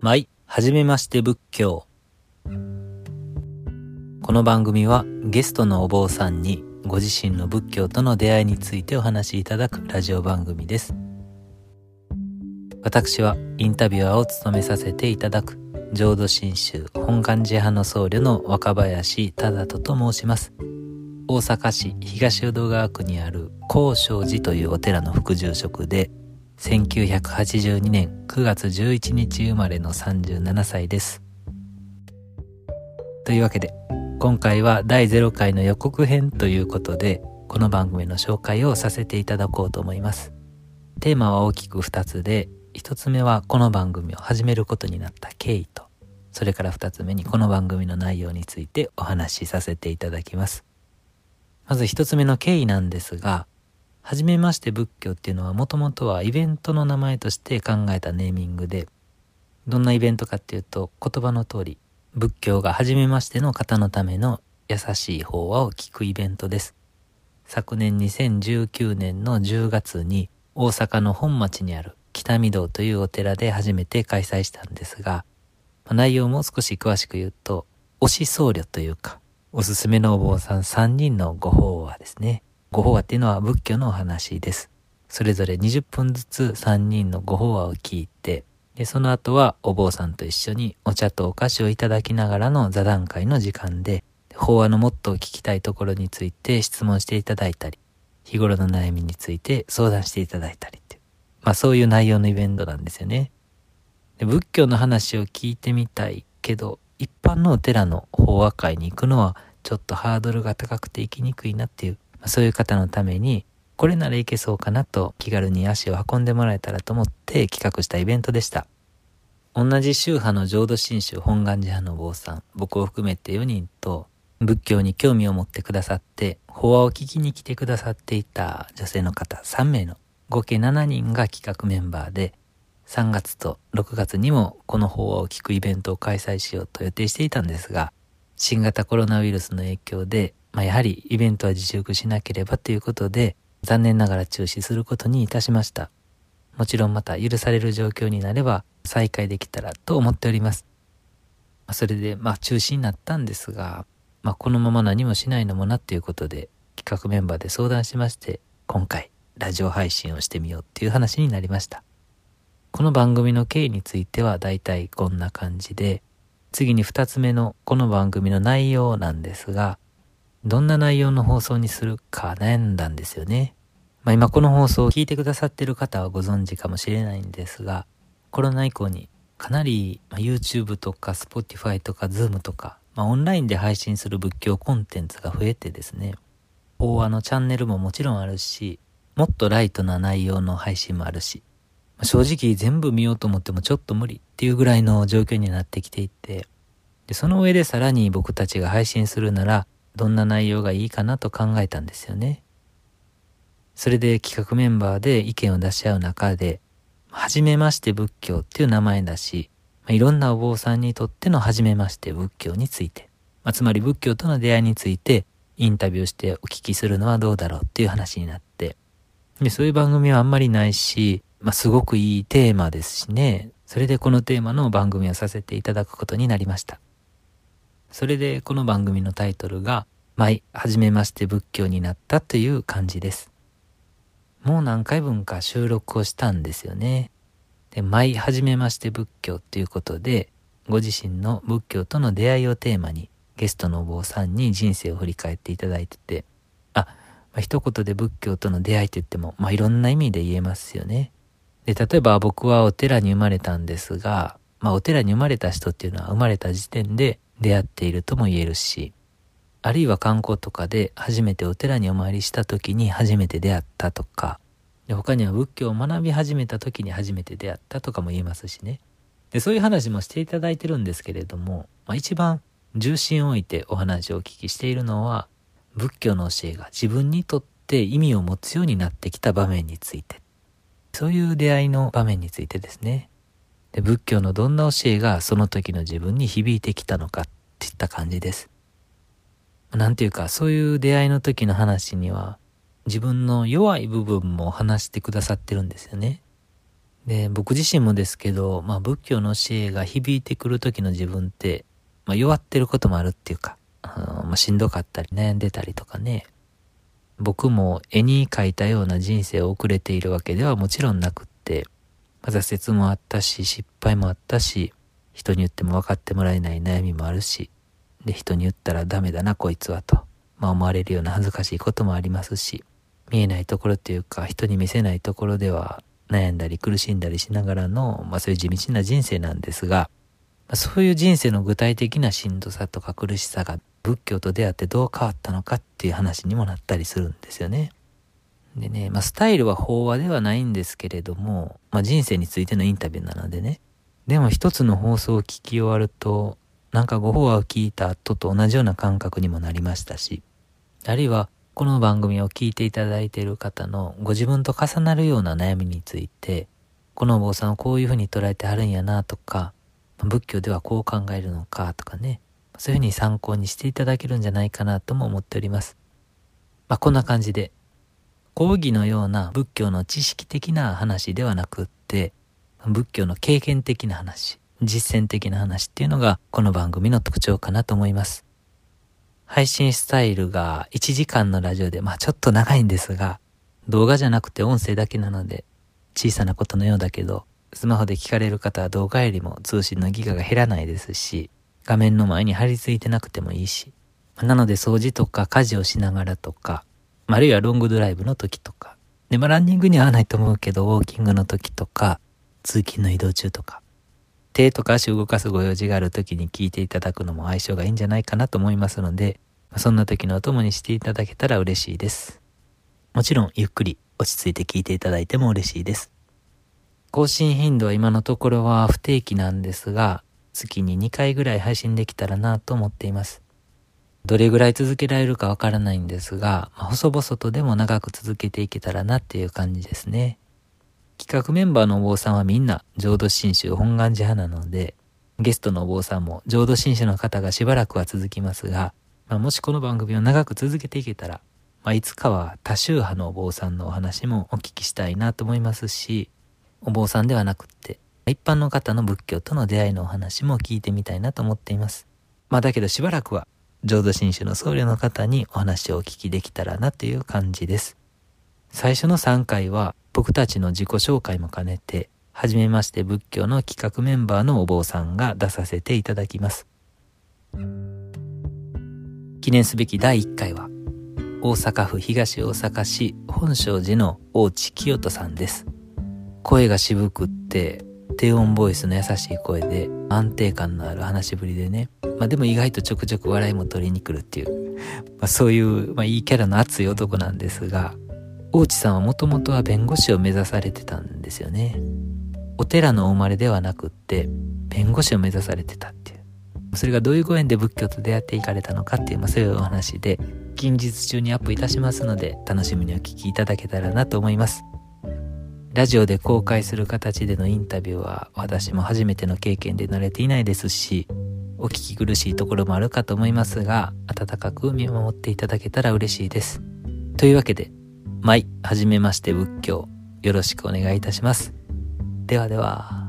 まい、はじめまして仏教。この番組はゲストのお坊さんにご自身の仏教との出会いについてお話しいただくラジオ番組です。私はインタビュアーを務めさせていただく浄土真宗本願寺派の僧侶の若林忠人と申します。大阪市東淀川区にある高尚寺というお寺の副住職で1982年9月11日生まれの37歳です。というわけで、今回は第0回の予告編ということで、この番組の紹介をさせていただこうと思います。テーマは大きく2つで、1つ目はこの番組を始めることになった経緯と、それから2つ目にこの番組の内容についてお話しさせていただきます。まず1つ目の経緯なんですが、はじめまして仏教っていうのはもともとはイベントの名前として考えたネーミングで、どんなイベントかっていうと言葉の通り、仏教がはじめましての方のための優しい法話を聞くイベントです。昨年2019年の10月に大阪の本町にある北御堂というお寺で初めて開催したんですが、内容も少し詳しく言うと、推し僧侶というか、おすすめのお坊さん3人のご法話ですね。ご法話っていうのは仏教のお話です。それぞれ20分ずつ3人のご法話を聞いて、で、その後はお坊さんと一緒にお茶とお菓子をいただきながらの座談会の時間で、法話のもっと聞きたいところについて質問していただいたり、日頃の悩みについて相談していただいたりっていう、まあそういう内容のイベントなんですよね。で仏教の話を聞いてみたいけど、一般のお寺の法話会に行くのはちょっとハードルが高くて行きにくいなっていうそういう方のために、これならいけそうかなと気軽に足を運んでもらえたらと思って企画したイベントでした。同じ宗派の浄土真宗本願寺派の坊さん、僕を含めて4人と仏教に興味を持ってくださって、法話を聞きに来てくださっていた女性の方3名の合計7人が企画メンバーで、3月と6月にもこの法話を聞くイベントを開催しようと予定していたんですが、新型コロナウイルスの影響でまあ、やはりイベントは自粛しなければということで、残念ながら中止することにいたしました。もちろんまた許される状況になれば再開できたらと思っております。それで、まあ中止になったんですが、まあこのまま何もしないのもなっていうことで、企画メンバーで相談しまして、今回ラジオ配信をしてみようっていう話になりました。この番組の経緯については大体こんな感じで、次に二つ目のこの番組の内容なんですが、どんな内容の放送にするか悩んだんですよね。まあ今この放送を聞いてくださってる方はご存知かもしれないんですが、コロナ以降にかなり、YouTube とか Spotify とか Zoom とか、まあ、オンラインで配信する仏教コンテンツが増えてですね、法話のチャンネルももちろんあるし、もっとライトな内容の配信もあるし、まあ、正直全部見ようと思ってもちょっと無理っていうぐらいの状況になってきていて、でその上でさらに僕たちが配信するなら、どんな内容がいいかなと考えたんですよね。それで企画メンバーで意見を出し合う中で、はじめまして仏教っていう名前だし、いろんなお坊さんにとってのはじめまして仏教について、まあ、つまり仏教との出会いについてインタビューしてお聞きするのはどうだろうっていう話になって、でそういう番組はあんまりないし、まあ、すごくいいテーマですしね、それでこのテーマの番組をさせていただくことになりました。それでこの番組のタイトルが、舞、はじめまして仏教になったという感じです。もう何回分か収録をしたんですよね。で、舞、はじめまして仏教ということで、ご自身の仏教との出会いをテーマに、ゲストのお坊さんに人生を振り返っていただいてて、あ、まあ、一言で仏教との出会いと言っても、まあ、いろんな意味で言えますよね。で、例えば僕はお寺に生まれたんですが、まあ、お寺に生まれた人っていうのは生まれた時点で出会っているとも言えるし、あるいは観光とかで初めてお寺にお参りした時に初めて出会ったとか、で他には仏教を学び始めた時に初めて出会ったとかも言えますしね。で、そういう話もしていただいてるんですけれども、まあ、一番重心を置いてお話をお聞きしているのは、仏教の教えが自分にとって意味を持つようになってきた場面について、そういう出会いの場面についてですね。で仏教のどんな教えがその時の自分に響いてきたのかっていった感じです。なんていうか、そういう出会いの時の話には、自分の弱い部分も話してくださってるんですよね。で、僕自身もですけど、まあ仏教の教えが響いてくる時の自分って、まあ弱ってることもあるっていうか、まあ、しんどかったり悩んでたりとかね。僕も絵に描いたような人生を送れているわけではもちろんなくって、まあ、挫折もあったし、失敗もあったし、人に言っても分かってもらえない悩みもあるし、で、人に言ったらダメだな、こいつはと、まあ思われるような恥ずかしいこともありますし、見えないところというか、人に見せないところでは悩んだり苦しんだりしながらの、まあそういう地道な人生なんですが、まあ、そういう人生の具体的なしんどさとか苦しさが仏教と出会ってどう変わったのかっていう話にもなったりするんですよね。でね、まあスタイルは法話ではないんですけれども、まあ人生についてのインタビューなのでね、でも一つの放送を聞き終わると、なんかご法話を聞いた後と同じような感覚にもなりましたし、あるいはこの番組を聞いていただいている方のご自分と重なるような悩みについて、このお坊さんはこういうふうに捉えてはるんやなとか、仏教ではこう考えるのかとかね、そういうふうに参考にしていただけるんじゃないかなとも思っております。まあ、こんな感じで、講義のような仏教の知識的な話ではなくって、仏教の経験的な話、実践的な話っていうのがこの番組の特徴かなと思います。配信スタイルが1時間のラジオで、まあちょっと長いんですが、動画じゃなくて音声だけなので、小さなことのようだけど、スマホで聞かれる方は動画よりも通信のギガが減らないですし、画面の前に張り付いてなくてもいいし、なので掃除とか家事をしながらとか、あるいはロングドライブの時とか、で、まあランニングには合わないと思うけど、ウォーキングの時とか、通勤の移動中とか、手とか足を動かすご用事がある時に聞いていただくのも相性がいいんじゃないかなと思いますので、そんな時のお供にしていただけたら嬉しいです。もちろんゆっくり落ち着いて聞いていただいても嬉しいです。更新頻度は今のところは不定期なんですが、月に2回ぐらい配信できたらなと思っています。どれぐらい続けられるかわからないんですが、まあ、細々とでも長く続けていけたらなっていう感じですね。企画メンバーのお坊さんはみんな浄土真宗本願寺派なので、ゲストのお坊さんも浄土真宗の方がしばらくは続きますが、まあ、もしこの番組を長く続けていけたら、まあ、いつかは多宗派のお坊さんのお話もお聞きしたいなと思いますし、お坊さんではなくって、一般の方の仏教との出会いのお話も聞いてみたいなと思っています。まあだけどしばらくは浄土真宗の僧侶の方にお話をお聞きできたらなという感じです。最初の3回は僕たちの自己紹介も兼ねて、はじめまして仏教の企画メンバーのお坊さんが出させていただきます。記念すべき第1回は、大阪府東大阪市本庄寺の大地清人さんです。声が渋くって、低音ボイスの優しい声で安定感のある話しぶりでね。まあでも意外とちょくちょく笑いも取りに来るっていう、まあそういう、まあいいキャラの熱い男なんですが、大地さんはもともとは弁護士を目指されてたんですよね。お寺のお生まれではなくって、弁護士を目指されてたっていう。それがどういうご縁で仏教と出会っていかれたのかっていう、まあそういうお話で、近日中にアップいたしますので、楽しみにお聞きいただけたらなと思います。ラジオで公開する形でのインタビューは私も初めての経験で慣れていないですし、お聞き苦しいところもあるかと思いますが、温かく見守っていただけたら嬉しいです。というわけで、舞、はじめまして仏教、よろしくお願いいたします。ではでは。